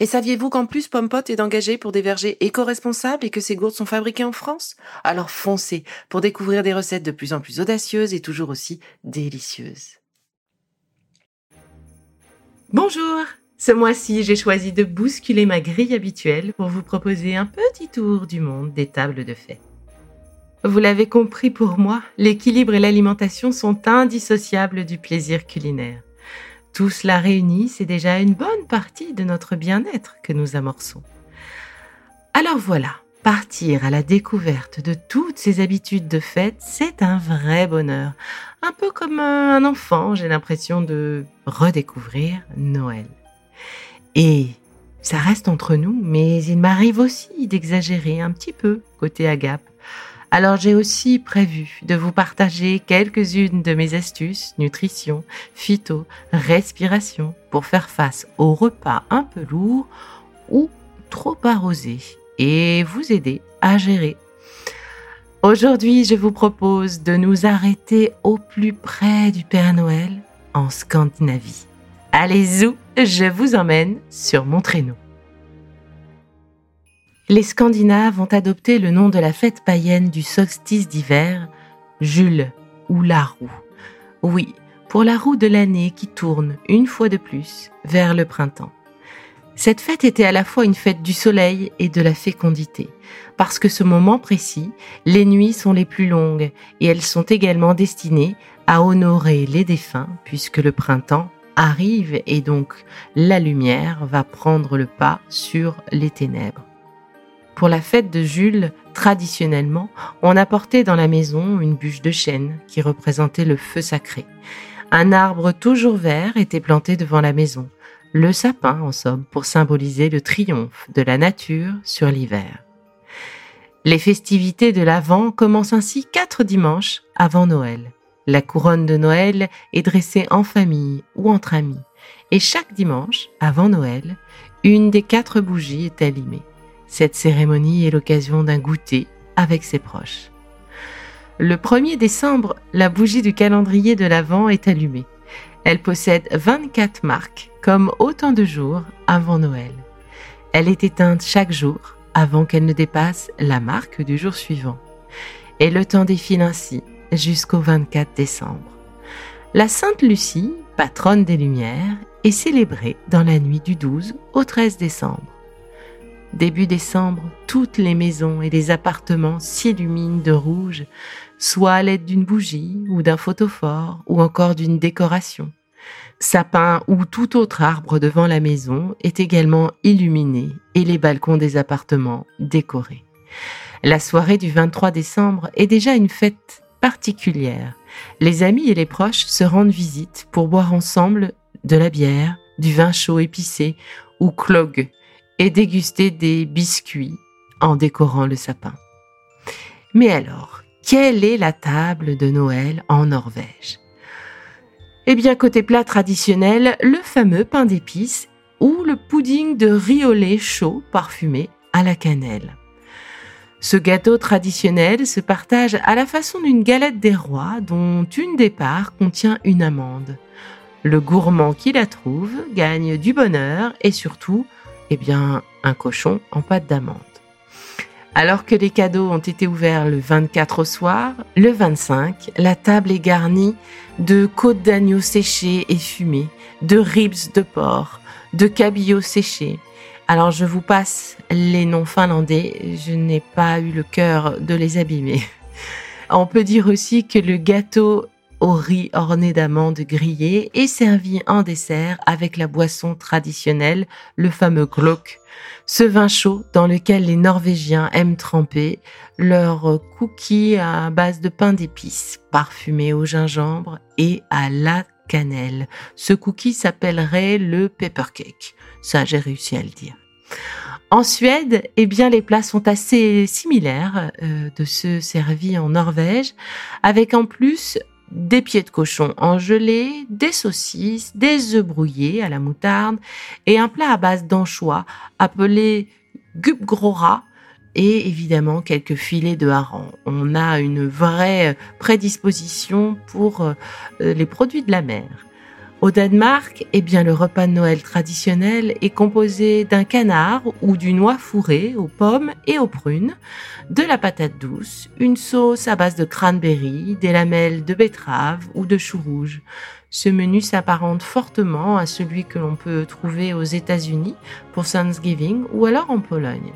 Et saviez-vous qu'en plus Pompot est engagé pour des vergers éco-responsables et que ces gourdes sont fabriquées en France? Alors foncez pour découvrir des recettes de plus en plus audacieuses et toujours aussi délicieuses. Bonjour Ce mois-ci, j'ai choisi de bousculer ma grille habituelle pour vous proposer un petit tour du monde des tables de fête. Vous l'avez compris pour moi, l'équilibre et l'alimentation sont indissociables du plaisir culinaire. Tout cela réuni, c'est déjà une bonne partie de notre bien-être que nous amorçons. Alors voilà, partir à la découverte de toutes ces habitudes de fête, c'est un vrai bonheur. Un peu comme un enfant, j'ai l'impression de redécouvrir Noël. Et ça reste entre nous, mais il m'arrive aussi d'exagérer un petit peu côté agape. Alors j'ai aussi prévu de vous partager quelques-unes de mes astuces nutrition, phyto, respiration pour faire face aux repas un peu lourds ou trop arrosés et vous aider à gérer. Aujourd'hui, je vous propose de nous arrêter au plus près du Père Noël en Scandinavie. Allez zou, je vous emmène sur mon traîneau les Scandinaves ont adopté le nom de la fête païenne du solstice d'hiver, Jules ou la roue. Oui, pour la roue de l'année qui tourne une fois de plus vers le printemps. Cette fête était à la fois une fête du soleil et de la fécondité, parce que ce moment précis, les nuits sont les plus longues et elles sont également destinées à honorer les défunts, puisque le printemps arrive et donc la lumière va prendre le pas sur les ténèbres. Pour la fête de Jules, traditionnellement, on apportait dans la maison une bûche de chêne qui représentait le feu sacré. Un arbre toujours vert était planté devant la maison, le sapin en somme, pour symboliser le triomphe de la nature sur l'hiver. Les festivités de l'Avent commencent ainsi quatre dimanches avant Noël. La couronne de Noël est dressée en famille ou entre amis, et chaque dimanche avant Noël, une des quatre bougies est allumée. Cette cérémonie est l'occasion d'un goûter avec ses proches. Le 1er décembre, la bougie du calendrier de l'Avent est allumée. Elle possède 24 marques, comme autant de jours avant Noël. Elle est éteinte chaque jour avant qu'elle ne dépasse la marque du jour suivant. Et le temps défile ainsi jusqu'au 24 décembre. La Sainte Lucie, patronne des Lumières, est célébrée dans la nuit du 12 au 13 décembre. Début décembre, toutes les maisons et les appartements s'illuminent de rouge, soit à l'aide d'une bougie ou d'un photophore ou encore d'une décoration. Sapin ou tout autre arbre devant la maison est également illuminé et les balcons des appartements décorés. La soirée du 23 décembre est déjà une fête particulière. Les amis et les proches se rendent visite pour boire ensemble de la bière, du vin chaud épicé ou clog, et déguster des biscuits en décorant le sapin. Mais alors, quelle est la table de Noël en Norvège? Eh bien, côté plat traditionnel, le fameux pain d'épices ou le pudding de riolet chaud parfumé à la cannelle. Ce gâteau traditionnel se partage à la façon d'une galette des rois dont une des parts contient une amande. Le gourmand qui la trouve gagne du bonheur et surtout eh bien, un cochon en pâte d'amande. Alors que les cadeaux ont été ouverts le 24 au soir, le 25, la table est garnie de côtes d'agneau séchées et fumées, de ribs de porc, de cabillots séchés. Alors je vous passe les noms finlandais, je n'ai pas eu le cœur de les abîmer. On peut dire aussi que le gâteau au riz orné d'amandes grillées et servi en dessert avec la boisson traditionnelle, le fameux glögg, ce vin chaud dans lequel les Norvégiens aiment tremper leurs cookies à base de pain d'épices parfumé au gingembre et à la cannelle. Ce cookie s'appellerait le pepper cake. Ça, j'ai réussi à le dire. En Suède, eh bien, les plats sont assez similaires euh, de ceux servis en Norvège, avec en plus des pieds de cochon en gelée, des saucisses, des œufs brouillés à la moutarde et un plat à base d'anchois appelé gubgrora et évidemment quelques filets de hareng. On a une vraie prédisposition pour euh, les produits de la mer. Au Danemark, eh bien, le repas de Noël traditionnel est composé d'un canard ou d'une noix fourrée aux pommes et aux prunes, de la patate douce, une sauce à base de cranberry, des lamelles de betterave ou de chou rouge. Ce menu s'apparente fortement à celui que l'on peut trouver aux États-Unis pour Thanksgiving ou alors en Pologne.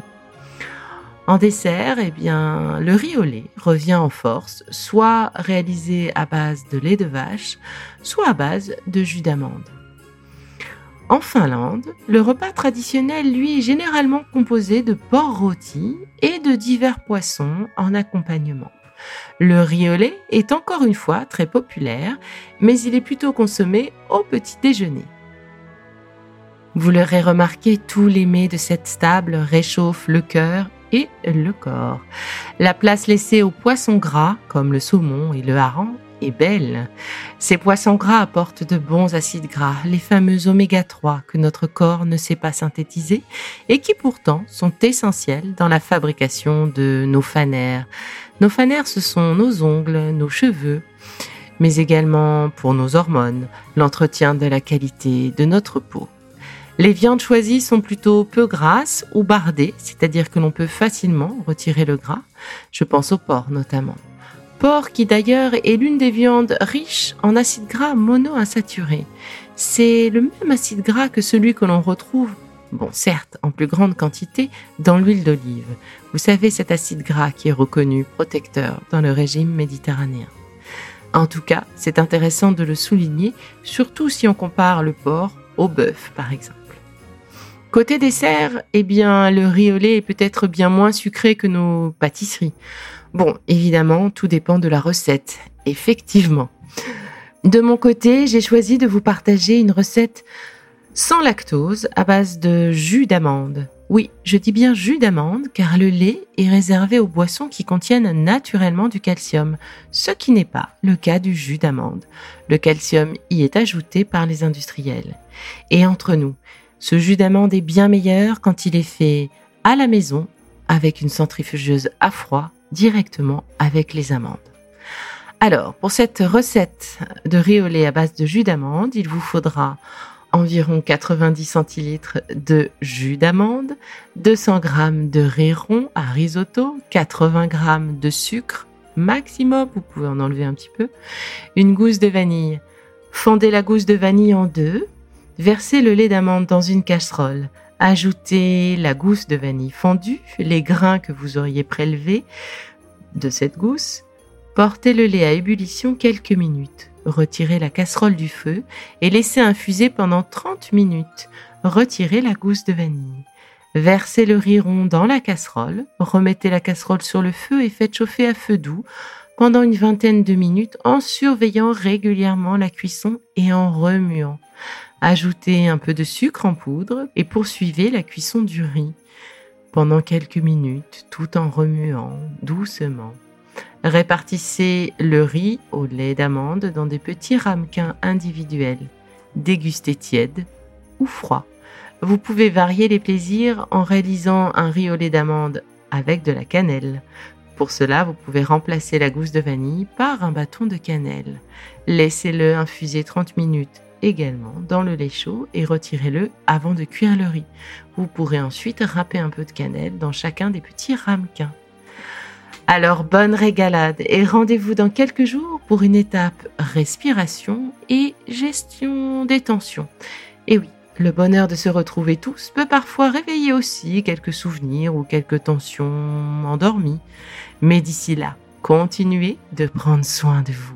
En dessert, eh bien, le riz au lait revient en force, soit réalisé à base de lait de vache, soit à base de jus d'amande. En Finlande, le repas traditionnel, lui, est généralement composé de porc rôti et de divers poissons en accompagnement. Le riz au lait est encore une fois très populaire, mais il est plutôt consommé au petit déjeuner. Vous l'aurez remarqué, tous les mets de cette table réchauffent le cœur et le corps. La place laissée aux poissons gras, comme le saumon et le hareng, est belle. Ces poissons gras apportent de bons acides gras, les fameux oméga 3 que notre corps ne sait pas synthétiser et qui pourtant sont essentiels dans la fabrication de nos fanères. Nos fanères, ce sont nos ongles, nos cheveux, mais également pour nos hormones, l'entretien de la qualité de notre peau. Les viandes choisies sont plutôt peu grasses ou bardées, c'est-à-dire que l'on peut facilement retirer le gras. Je pense au porc notamment. Porc qui d'ailleurs est l'une des viandes riches en acides gras monoinsaturés. C'est le même acide gras que celui que l'on retrouve, bon certes en plus grande quantité, dans l'huile d'olive. Vous savez cet acide gras qui est reconnu protecteur dans le régime méditerranéen. En tout cas, c'est intéressant de le souligner, surtout si on compare le porc au bœuf par exemple. Côté dessert, eh bien, le riz au lait est peut-être bien moins sucré que nos pâtisseries. Bon, évidemment, tout dépend de la recette, effectivement. De mon côté, j'ai choisi de vous partager une recette sans lactose à base de jus d'amande. Oui, je dis bien jus d'amande car le lait est réservé aux boissons qui contiennent naturellement du calcium, ce qui n'est pas le cas du jus d'amande. Le calcium y est ajouté par les industriels. Et entre nous, ce jus d'amande est bien meilleur quand il est fait à la maison avec une centrifugeuse à froid directement avec les amandes. Alors, pour cette recette de riz à base de jus d'amande, il vous faudra environ 90 centilitres de jus d'amande, 200 g de riz rond à risotto, 80 g de sucre maximum, vous pouvez en enlever un petit peu, une gousse de vanille. Fondez la gousse de vanille en deux, Versez le lait d'amande dans une casserole. Ajoutez la gousse de vanille fondue, les grains que vous auriez prélevés de cette gousse. Portez le lait à ébullition quelques minutes. Retirez la casserole du feu et laissez infuser pendant 30 minutes. Retirez la gousse de vanille. Versez le riz rond dans la casserole, remettez la casserole sur le feu et faites chauffer à feu doux pendant une vingtaine de minutes en surveillant régulièrement la cuisson et en remuant. Ajoutez un peu de sucre en poudre et poursuivez la cuisson du riz pendant quelques minutes tout en remuant doucement. Répartissez le riz au lait d'amande dans des petits ramequins individuels. Dégustez tiède ou froid. Vous pouvez varier les plaisirs en réalisant un riz au lait d'amande avec de la cannelle. Pour cela, vous pouvez remplacer la gousse de vanille par un bâton de cannelle. Laissez-le infuser 30 minutes dans le lait chaud et retirez-le avant de cuire le riz. Vous pourrez ensuite râper un peu de cannelle dans chacun des petits ramequins. Alors bonne régalade et rendez-vous dans quelques jours pour une étape respiration et gestion des tensions. Et oui, le bonheur de se retrouver tous peut parfois réveiller aussi quelques souvenirs ou quelques tensions endormies. Mais d'ici là, continuez de prendre soin de vous.